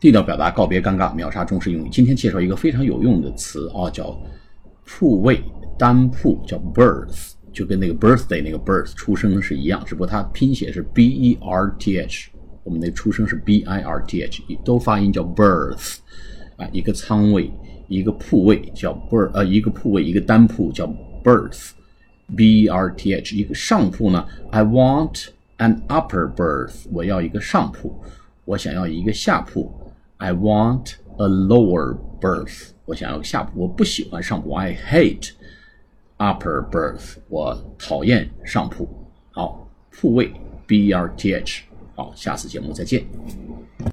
地道表达，告别尴尬，秒杀中式英语。今天介绍一个非常有用的词啊，叫铺位单铺，叫 birth，就跟那个 birthday 那个 birth 出生是一样，只不过它拼写是 b e r t h，我们那出生是 b i r t h，都发音叫 birth 啊。一个仓位，一个铺位叫 birth，呃，一个铺位，一个单铺叫 birth，b e r t h。一个上铺呢，I want an upper berth，我要一个上铺，我想要一个下铺。I want a lower berth，我想要下铺，我不喜欢上铺。I hate upper berth，我讨厌上铺。好，复位 B R T H 好，下次节目再见。